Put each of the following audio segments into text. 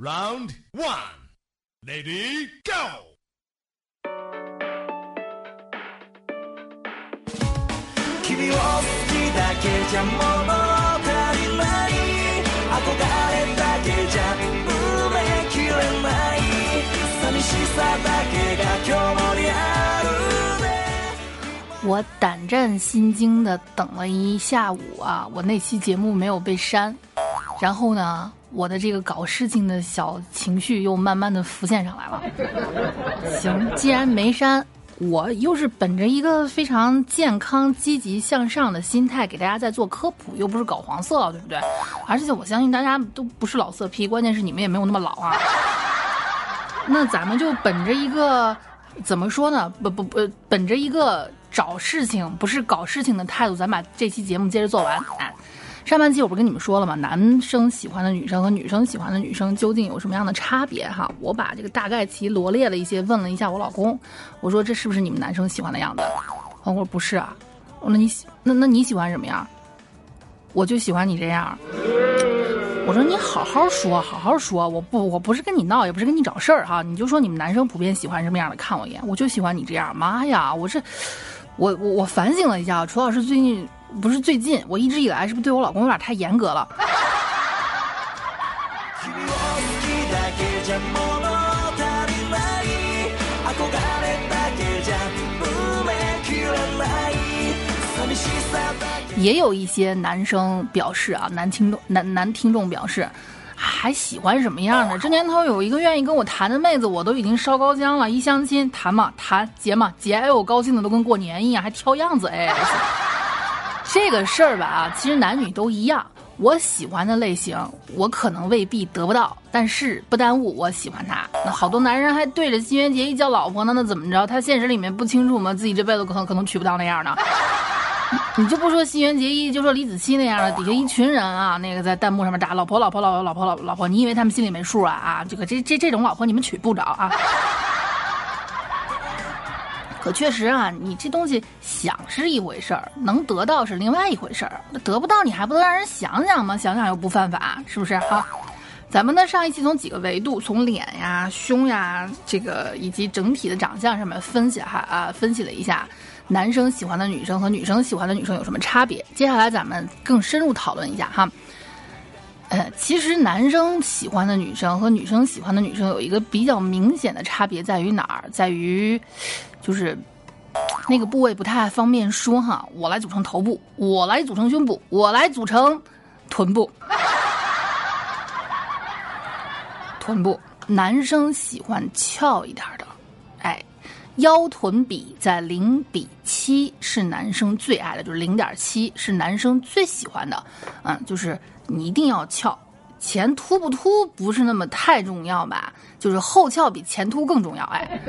Round one, lady, go. 君を好きだけじゃ物足りない憧れだけじゃ埋めきれない寂しさだけが今日もりあるね我胆战心惊的等了一下午啊，我那期节目没有被删，然后呢， 我的这个搞事情的小情绪又慢慢的浮现上来了。行，既然没删，我又是本着一个非常健康、积极向上的心态给大家在做科普，又不是搞黄色，对不对？而且我相信大家都不是老色批，关键是你们也没有那么老啊。那咱们就本着一个怎么说呢？不不不，本着一个找事情不是搞事情的态度，咱把这期节目接着做完。哎，上半期我不是跟你们说了吗？男生喜欢的女生和女生喜欢的女生究竟有什么样的差别？哈，我把这个大概其罗列了一些，问了一下我老公，我说这是不是你们男生喜欢的样子？我说不是啊。我那你喜那那你喜欢什么样？我就喜欢你这样。我说你好好说，好好说，我不我不是跟你闹，也不是跟你找事儿哈，你就说你们男生普遍喜欢什么样的，看我一眼，我就喜欢你这样。妈呀，我这，我我我反省了一下，楚老师最近不是最近，我一直以来是不是对我老公有点太严格了？君を好きだけじゃ物足りない憧れだけじゃ埋めきれない寂しさだけ也有一些男生表示啊，男听众男男听众表示。还喜欢什么样的？这年头有一个愿意跟我谈的妹子，我都已经烧高香了。一相亲，谈嘛谈，结嘛结，哎，我高兴的都跟过年一样，还挑样子，哎， 这个事儿吧啊，其实男女都一样。我喜欢的类型，我可能未必得不到，但是不耽误我喜欢他。那好多男人还对着新垣结衣叫老婆呢，那怎么着？他现实里面不清楚吗？自己这辈子可能可能娶不到那样的。你就不说新垣结衣，就说李子柒那样的，底下一群人啊，那个在弹幕上面打老婆老婆老婆老婆老老婆，你以为他们心里没数啊啊？这个这这这种老婆你们娶不着啊。可确实啊，你这东西想是一回事儿，能得到是另外一回事儿。得不到你还不能让人想想吗？想想又不犯法，是不是？好，咱们呢上一期从几个维度，从脸呀、胸呀，这个以及整体的长相上面分析哈啊，分析了一下男生喜欢的女生和女生喜欢的女生有什么差别。接下来咱们更深入讨论一下哈。呃，其实男生喜欢的女生和女生喜欢的女生有一个比较明显的差别在于哪儿？在于，就是那个部位不太方便说哈。我来组成头部，我来组成胸部，我来组成臀部。臀部，男生喜欢翘一点的，哎，腰臀比在零比七是男生最爱的，就是零点七是男生最喜欢的，嗯，就是你一定要翘，前凸不凸不是那么太重要吧，就是后翘比前凸更重要，哎，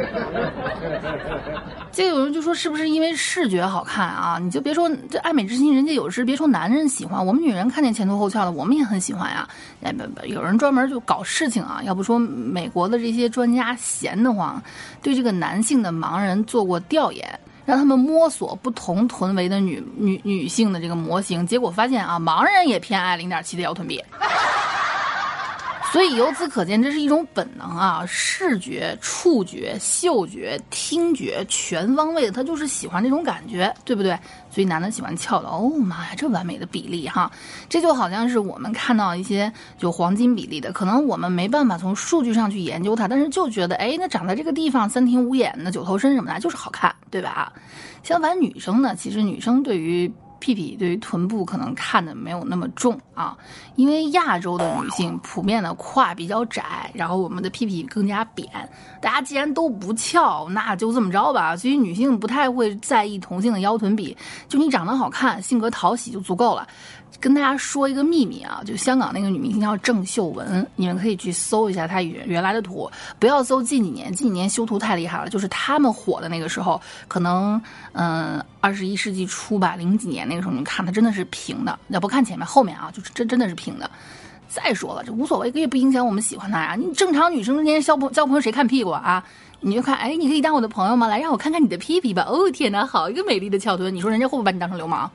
这个有人就说是不是因为视觉好看啊？你就别说这爱美之心，人家有时别说男人喜欢，我们女人看见前凸后翘的，我们也很喜欢呀。哎不不，有人专门就搞事情啊，要不说美国的这些专家闲得慌，对这个男性的盲人做过调研。让他们摸索不同臀围的女女女性的这个模型，结果发现啊，盲人也偏爱零点七的腰臀比。所以由此可见，这是一种本能啊，视觉、触觉、嗅觉、听觉全方位的，他就是喜欢这种感觉，对不对？所以男的喜欢翘的，哦妈呀，这完美的比例哈，这就好像是我们看到一些就黄金比例的，可能我们没办法从数据上去研究它，但是就觉得，哎，那长在这个地方三庭五眼的九头身什么的，就是好看，对吧？相反，女生呢，其实女生对于。屁屁对于臀部可能看的没有那么重啊，因为亚洲的女性普遍的胯比较窄，然后我们的屁屁更加扁。大家既然都不翘，那就这么着吧。所以女性不太会在意同性的腰臀比，就你长得好看、性格讨喜就足够了。跟大家说一个秘密啊，就香港那个女明星叫郑秀文，你们可以去搜一下她原原来的图，不要搜近几年，近几年修图太厉害了。就是他们火的那个时候，可能嗯二十一世纪初吧，零几年那个时候，你看她真的是平的，要不看前面后面啊，就是真真的是平的。再说了，这无所谓，也不影响我们喜欢她呀。你正常女生之间交朋交朋友，谁看屁股啊？你就看，哎，你可以当我的朋友吗？来，让我看看你的屁屁吧。哦天哪，好一个美丽的翘臀，你说人家会不会把你当成流氓？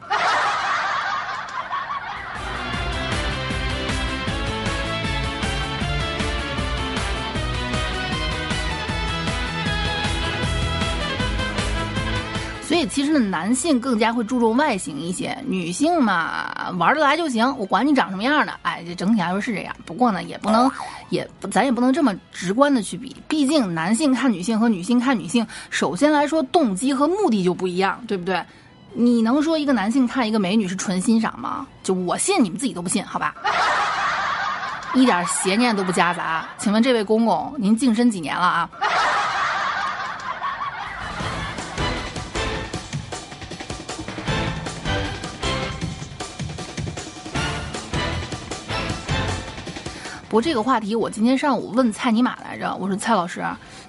所以其实呢，男性更加会注重外形一些，女性嘛玩得来就行，我管你长什么样的。哎，这整体来说是这样。不过呢，也不能，也咱也不能这么直观的去比，毕竟男性看女性和女性看女性，首先来说动机和目的就不一样，对不对？你能说一个男性看一个美女是纯欣赏吗？就我信，你们自己都不信，好吧？一点邪念都不夹杂。请问这位公公，您净身几年了啊？不过这个话题，我今天上午问蔡尼玛来着，我说蔡老师，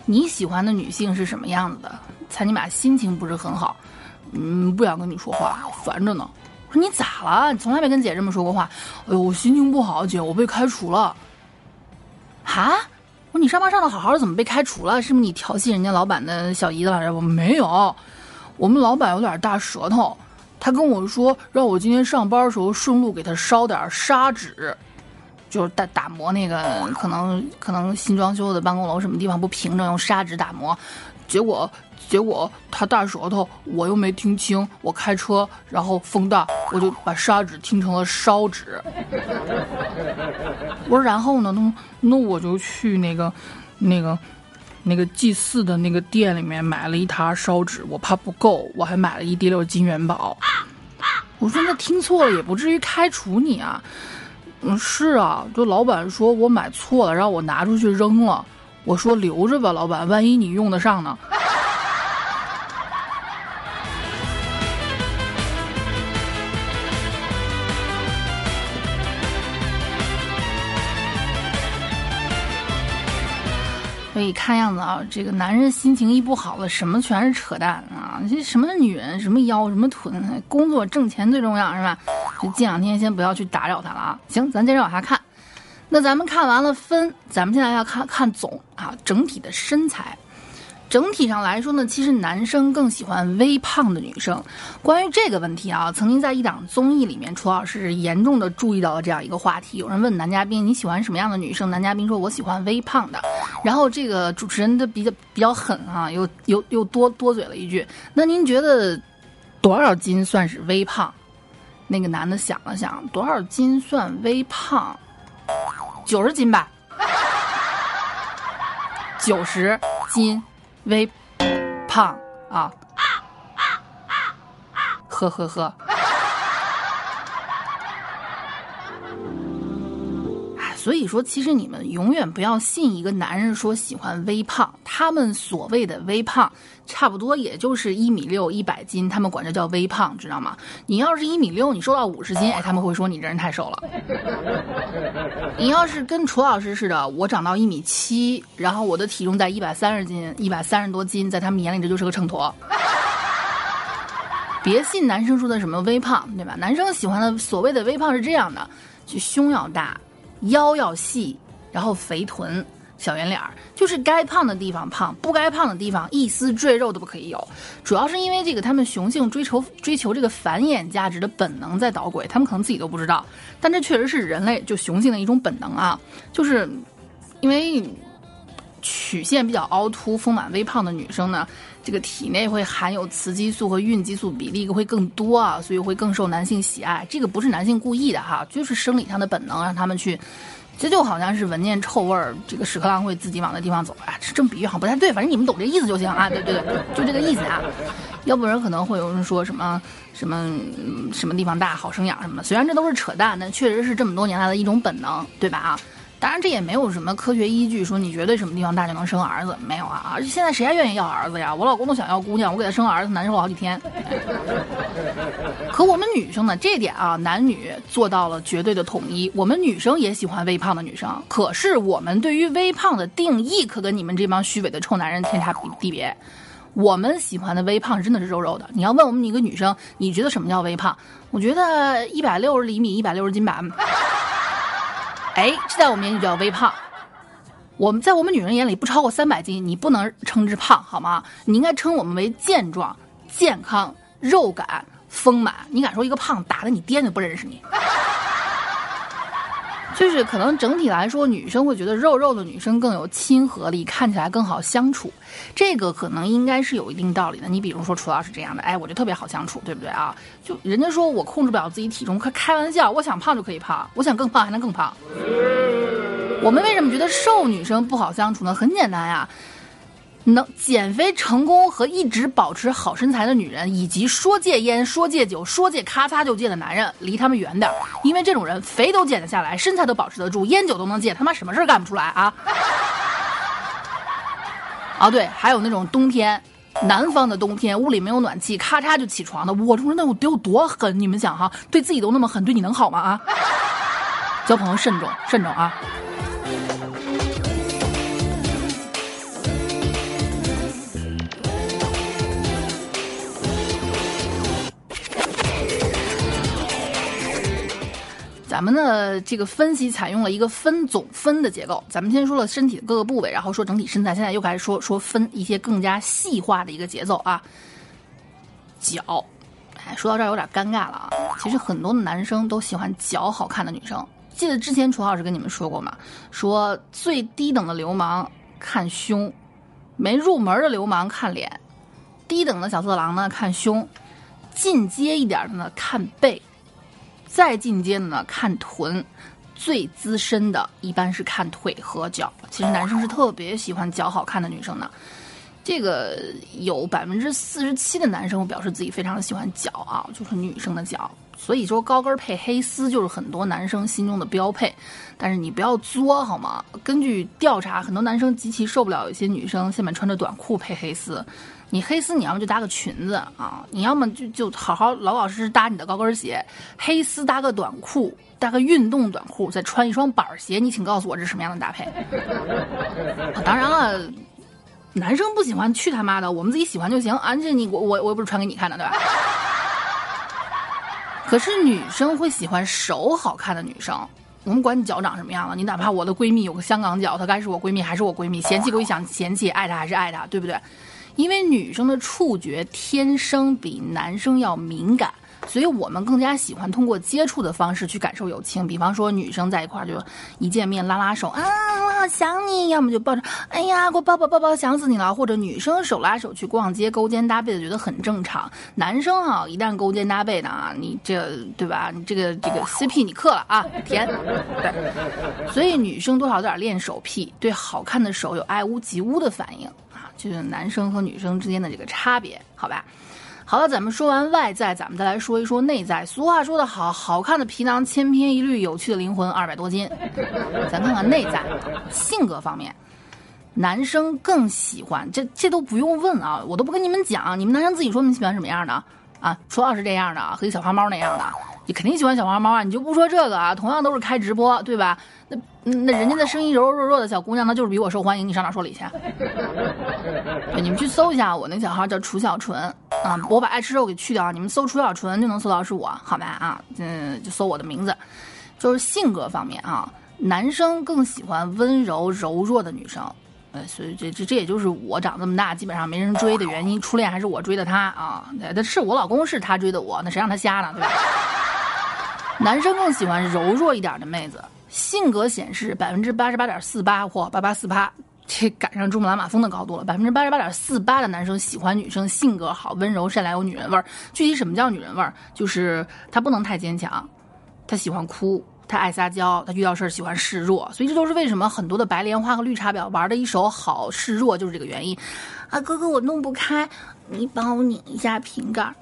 你喜欢的女性是什么样子的？蔡尼玛心情不是很好，嗯，不想跟你说话，烦着呢。我说你咋了？你从来没跟姐这么说过话。哎呦，我心情不好，姐，我被开除了。哈？我说你上班上的好好的，怎么被开除了？是不是你调戏人家老板的小姨子来着？我没有，我们老板有点大舌头，他跟我说让我今天上班的时候顺路给他烧点砂纸。就是打打磨那个，可能可能新装修的办公楼什么地方不平整，用砂纸打磨，结果结果他大舌头，我又没听清，我开车然后风大，我就把砂纸听成了烧纸。我说然后呢，那那我就去那个那个那个祭祀的那个店里面买了一沓烧纸，我怕不够，我还买了一滴溜金元宝。我说那听错了也不至于开除你啊。嗯，是啊，就老板说我买错了，让我拿出去扔了。我说留着吧，老板，万一你用得上呢。所以看样子啊，这个男人心情一不好了，什么全是扯淡啊！这什么女人，什么腰，什么臀，工作挣钱最重要是吧？就这两天先不要去打扰他了啊。行，咱接着往下看。那咱们看完了分，咱们现在要看看总啊，整体的身材。整体上来说呢，其实男生更喜欢微胖的女生。关于这个问题啊，曾经在一档综艺里面，楚老师严重的注意到了这样一个话题。有人问男嘉宾你喜欢什么样的女生？男嘉宾说我喜欢微胖的。然后这个主持人的比较比较狠啊，又又又多多嘴了一句：那您觉得多少斤算是微胖？那个男的想了想，多少斤算微胖？九十斤吧，九十斤。微胖啊，呵呵呵。所以说，其实你们永远不要信一个男人说喜欢微胖，他们所谓的微胖，差不多也就是一米六、一百斤，他们管这叫微胖，知道吗？你要是一米六，你瘦到五十斤，哎，他们会说你这人太瘦了。你要是跟楚老师似的，我长到一米七，然后我的体重在一百三十斤、一百三十多斤，在他们眼里这就是个秤砣。别信男生说的什么微胖，对吧？男生喜欢的所谓的微胖是这样的，就胸要大。腰要细，然后肥臀、小圆脸儿，就是该胖的地方胖，不该胖的地方一丝赘肉都不可以有。主要是因为这个，他们雄性追求追求这个繁衍价值的本能在捣鬼，他们可能自己都不知道，但这确实是人类就雄性的一种本能啊。就是因为曲线比较凹凸、丰满、微胖的女生呢，这个体内会含有雌激素和孕激素比例会更多啊，所以会更受男性喜爱。这个不是男性故意的哈，就是生理上的本能让他们去。这就好像是闻见臭味儿，这个屎壳郎会自己往那地方走啊。这么比喻好像不太对，反正你们懂这意思就行啊。对对对，就这个意思啊。要不然可能会有人说什么什么什么地方大好生养什么的，虽然这都是扯淡，但确实是这么多年来的一种本能，对吧？啊。当然，这也没有什么科学依据，说你绝对什么地方大就能生儿子，没有啊！而且现在谁还愿意要儿子呀？我老公都想要姑娘，我给他生儿子难受了好几天。可我们女生呢？这点啊，男女做到了绝对的统一。我们女生也喜欢微胖的女生，可是我们对于微胖的定义可跟你们这帮虚伪的臭男人天差地别。我们喜欢的微胖是真的是肉肉的。你要问我们一个女生，你觉得什么叫微胖？我觉得一百六十厘米，一百六十斤吧。哎，这在我们眼里叫微胖。我们在我们女人眼里不超过三百斤，你不能称之胖，好吗？你应该称我们为健壮、健康、肉感、丰满。你敢说一个胖，打的你爹都不认识你。就是可能整体来说，女生会觉得肉肉的女生更有亲和力，看起来更好相处。这个可能应该是有一定道理的。你比如说楚老师这样的，哎，我就特别好相处，对不对啊？就人家说我控制不了自己体重，开开玩笑，我想胖就可以胖，我想更胖还能更胖。我们为什么觉得瘦女生不好相处呢？很简单呀。能减肥成功和一直保持好身材的女人，以及说戒烟、说戒酒、说戒咔嚓就戒的男人，离他们远点因为这种人肥都减得下来，身材都保持得住，烟酒都能戒，他妈什么事儿干不出来啊？啊，对，还有那种冬天，南方的冬天，屋里没有暖气，咔嚓就起床的，我这人那我得有多狠？你们想哈，对自己都那么狠，对你能好吗？啊？交朋友慎重，慎重啊！咱们的这个分析采用了一个分总分的结构。咱们先说了身体的各个部位，然后说整体身材，现在又开始说说分一些更加细化的一个节奏啊。脚，哎，说到这儿有点尴尬了啊。其实很多的男生都喜欢脚好看的女生。记得之前楚老师跟你们说过吗？说最低等的流氓看胸，没入门的流氓看脸，低等的小色狼呢看胸，进阶一点的呢看背。再进阶的呢，看臀；最资深的一般是看腿和脚。其实男生是特别喜欢脚好看的女生的。这个有百分之四十七的男生表示自己非常喜欢脚啊，就是女生的脚。所以说高跟配黑丝就是很多男生心中的标配。但是你不要作好吗？根据调查，很多男生极其受不了一些女生下面穿着短裤配黑丝。你黑丝，你要么就搭个裙子啊，你要么就就好好老老实实搭你的高跟鞋。黑丝搭个短裤，搭个运动短裤，再穿一双板鞋，你请告诉我这是什么样的搭配？当然了，男生不喜欢去他妈的，我们自己喜欢就行啊！这你我我我又不是穿给你看的，对吧？可是女生会喜欢手好看的女生，我们管你脚长什么样了，你哪怕我的闺蜜有个香港脚，她该是我闺蜜还是我闺蜜？嫌弃归想嫌弃，爱她还是爱她，对不对？因为女生的触觉天生比男生要敏感，所以我们更加喜欢通过接触的方式去感受友情。比方说，女生在一块儿就一见面拉拉手，啊，我好想你；要么就抱着，哎呀，给我抱抱抱抱，想死你了。或者女生手拉手去逛街，勾肩搭背的觉得很正常。男生啊，一旦勾肩搭背的啊，你这对吧？你这个这个 CP 你克了啊，甜。对，所以女生多少有点恋手癖，对好看的手有爱屋及乌的反应啊。就是男生和女生之间的这个差别，好吧？好了，咱们说完外在，咱们再来说一说内在。俗话说得好，好看的皮囊千篇一律，有趣的灵魂二百多斤。咱看看内在，性格方面，男生更喜欢这这都不用问啊，我都不跟你们讲，你们男生自己说你喜欢什么样的啊？说要是这样的啊，和一小花猫那样的。你肯定喜欢小花猫啊！你就不说这个啊，同样都是开直播，对吧？那那人家的声音柔柔弱弱的小姑娘，那就是比我受欢迎。你上哪说理去？对，你们去搜一下，我那小号叫楚小纯啊，我把爱吃肉给去掉，你们搜楚小纯就能搜到是我，好吧？啊，嗯，就搜我的名字。就是性格方面啊，男生更喜欢温柔柔弱的女生，呃，所以这这这也就是我长这么大基本上没人追的原因。初恋还是我追的他啊，那是我老公是他追的我，那谁让他瞎呢？对吧？男生更喜欢柔弱一点的妹子，性格显示百分之八十八点四八或八八四八，这赶上珠穆朗玛峰的高度了。百分之八十八点四八的男生喜欢女生性格好、温柔善良、有女人味儿。具体什么叫女人味儿？就是她不能太坚强，她喜欢哭，她爱撒娇，她遇到事儿喜欢示弱。所以这都是为什么很多的白莲花和绿茶婊玩的一手好示弱，就是这个原因。啊，哥哥，我弄不开。你帮我拧一下瓶盖，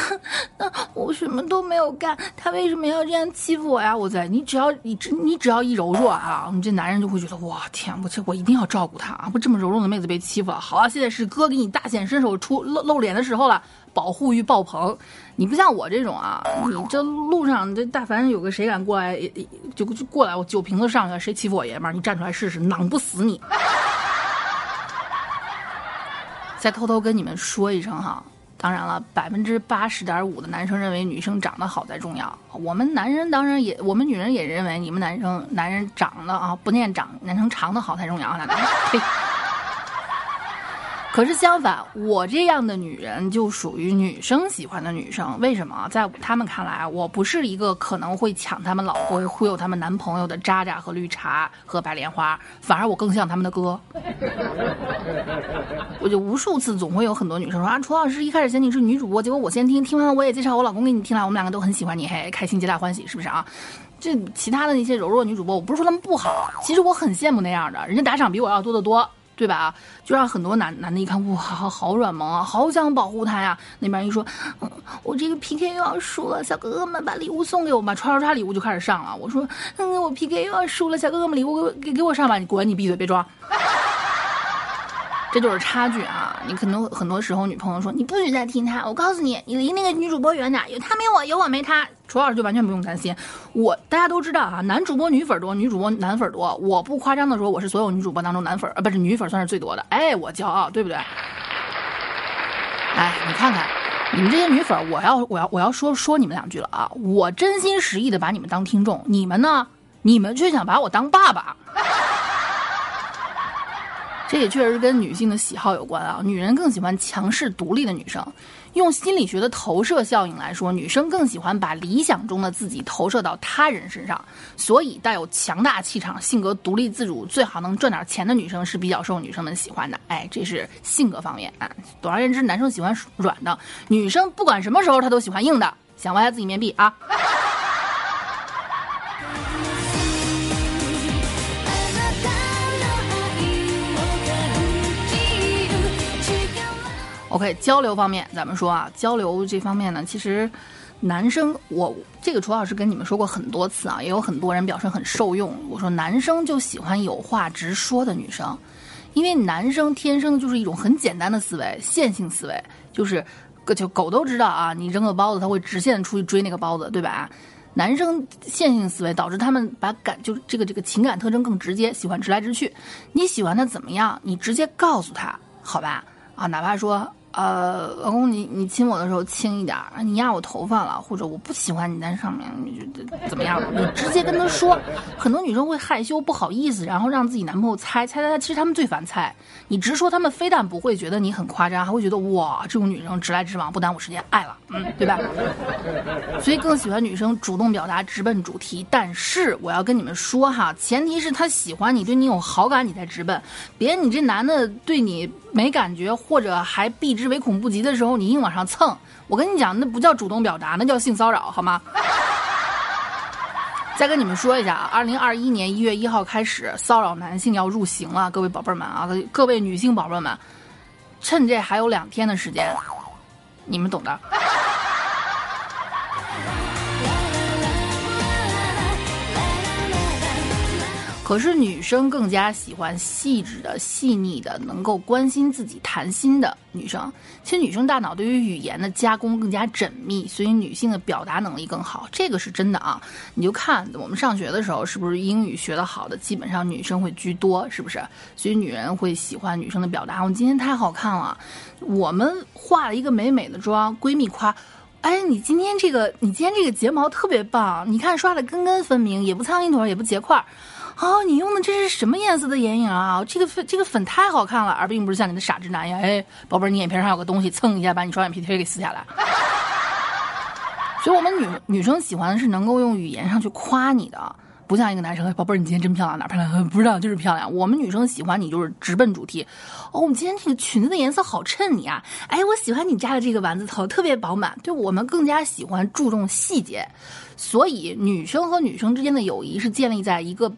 那我什么都没有干，他为什么要这样欺负我呀？我在，你只要你只你只要一柔弱啊，你这男人就会觉得哇天，我这我一定要照顾她啊！不这么柔弱的妹子被欺负了，好啊，现在是哥给你大显身手出露露脸的时候了，保护欲爆棚。你不像我这种啊，你这路上这但凡有个谁敢过来，就就过来我酒瓶子上去，谁欺负我爷们儿，你站出来试试，囊不死你。再偷偷跟你们说一声哈，当然了，百分之八十点五的男生认为女生长得好才重要。我们男人当然也，我们女人也认为你们男生男人长得啊不念长，男生长得好才重要。对，可是相反，我这样的女人就属于女生喜欢的女生。为什么？在他们看来，我不是一个可能会抢他们老公、忽悠他们男朋友的渣渣和绿茶和白莲花，反而我更像他们的哥。我就无数次总会有很多女生说啊，楚老师一开始嫌你是女主播，结果我先听，听完了我也介绍我老公给你听了，我们两个都很喜欢你，嘿，开心皆大欢喜，是不是啊？这其他的那些柔弱女主播，我不是说他们不好，其实我很羡慕那样的，人家打赏比我要多得多。对吧？就让很多男男的一看，哇，好软萌啊，好想保护他呀。那边一说，嗯，我这个 PK 又要输了，小哥哥们把礼物送给我吧，刷刷刷礼物就开始上了。我说，嗯，我 PK 又要输了，小哥哥们礼物给给给我上吧，你滚，你闭嘴，别装。这就是差距啊！你可能很多时候女朋友说你不许再听他，我告诉你，你离那个女主播远点，有他没我，有我没他。楚老师就完全不用担心，我大家都知道啊，男主播女粉多，女主播男粉多。我不夸张的说，我是所有女主播当中男粉呃不是女粉算是最多的，哎，我骄傲，对不对？哎，你看看你们这些女粉，我要我要我要说说你们两句了啊！我真心实意的把你们当听众，你们呢？你们却想把我当爸爸。这也确实跟女性的喜好有关啊，女人更喜欢强势独立的女生。用心理学的投射效应来说，女生更喜欢把理想中的自己投射到他人身上，所以带有强大气场、性格独立自主、最好能赚点钱的女生是比较受女生们喜欢的。哎，这是性格方面啊。总而言之，男生喜欢软的，女生不管什么时候她都喜欢硬的。想歪下自己面壁啊！OK，交流方面，咱们说啊，交流这方面呢，其实男生，我这个楚老师跟你们说过很多次啊，也有很多人表示很受用。我说男生就喜欢有话直说的女生，因为男生天生就是一种很简单的思维，线性思维，就是个就狗都知道啊，你扔个包子，他会直线出去追那个包子，对吧？男生线性思维导致他们把感就这个这个情感特征更直接，喜欢直来直去。你喜欢他怎么样？你直接告诉他，好吧？啊，哪怕说。呃，老公，你你亲我的时候轻一点，你压我头发了，或者我不喜欢你在上面，你就怎么样？你直接跟他说。很多女生会害羞不好意思，然后让自己男朋友猜猜猜猜，其实他们最烦猜。你直说，他们非但不会觉得你很夸张，还会觉得哇，这种女生直来直往，不耽误时间，爱了，嗯，对吧？所以更喜欢女生主动表达，直奔主题。但是我要跟你们说哈，前提是他喜欢你，对你有好感，你才直奔。别你这男的对你没感觉，或者还避是唯恐不及的时候，你硬往上蹭，我跟你讲，那不叫主动表达，那叫性骚扰，好吗？再跟你们说一下啊，二零二一年一月一号开始，骚扰男性要入刑了，各位宝贝们啊，各位女性宝贝们，趁这还有两天的时间，你们懂的。可是女生更加喜欢细致的、细腻的，能够关心自己、谈心的女生。其实女生大脑对于语言的加工更加缜密，所以女性的表达能力更好，这个是真的啊！你就看我们上学的时候，是不是英语学得好的基本上女生会居多，是不是？所以女人会喜欢女生的表达。我今天太好看了，我们化了一个美美的妆，闺蜜夸：“哎，你今天这个，你今天这个睫毛特别棒，你看刷的根根分明，也不苍蝇腿，也不结块儿。”哦，你用的这是什么颜色的眼影啊？这个粉这个粉太好看了，而并不是像你的傻直男呀。哎，宝贝儿，你眼皮上有个东西，蹭一下把你双眼皮贴给撕下来。所以，我们女女生喜欢的是能够用语言上去夸你的，不像一个男生，宝贝儿，你今天真漂亮，哪漂亮？不知道，就是漂亮。我们女生喜欢你就是直奔主题。哦，我们今天这个裙子的颜色好衬你啊！哎，我喜欢你扎的这个丸子头，特别饱满。对我们更加喜欢注重细节，所以女生和女生之间的友谊是建立在一个。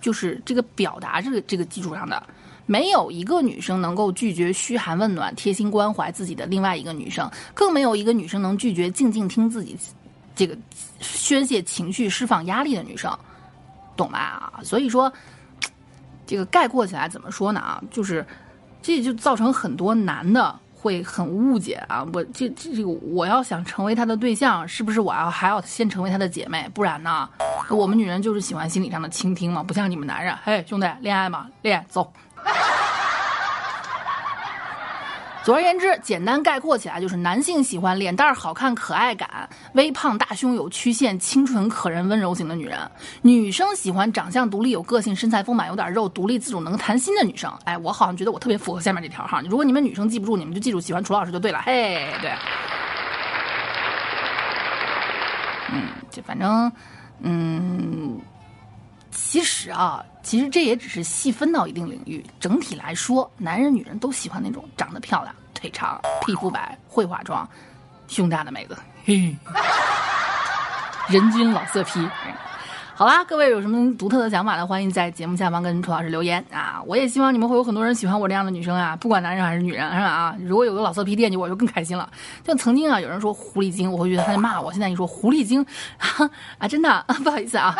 就是这个表达这个这个基础上的，没有一个女生能够拒绝嘘寒问暖、贴心关怀自己的另外一个女生，更没有一个女生能拒绝静静听自己这个宣泄情绪、释放压力的女生，懂吧？所以说，这个概括起来怎么说呢？啊，就是这就造成很多男的。会很误解啊！我这这这个，我要想成为他的对象，是不是我要还要先成为他的姐妹？不然呢？我们女人就是喜欢心理上的倾听嘛，不像你们男人。嘿，兄弟，恋爱吗，恋走。总而言之，简单概括起来就是男性喜欢脸蛋好看、可爱感、微胖、大胸、有曲线、清纯可人、温柔型的女人；女生喜欢长相独立、有个性、身材丰满、有点肉、独立自主、能谈心的女生。哎，我好像觉得我特别符合下面这条哈。如果你们女生记不住，你们就记住喜欢楚老师就对了。嘿，对。嗯，这反正，嗯，其实啊，其实这也只是细分到一定领域。整体来说，男人女人都喜欢那种长得漂亮、腿长、皮肤白、会化妆、胸大的妹子。嘿，人均老色批。好啦，各位有什么独特的想法呢？欢迎在节目下方跟楚老师留言啊！我也希望你们会有很多人喜欢我这样的女生啊，不管男人还是女人，是吧？啊，如果有个老色批惦记我，就更开心了。就曾经啊，有人说狐狸精，我会觉得他在骂我。现在你说狐狸精啊 啊，真的啊，不好意思啊。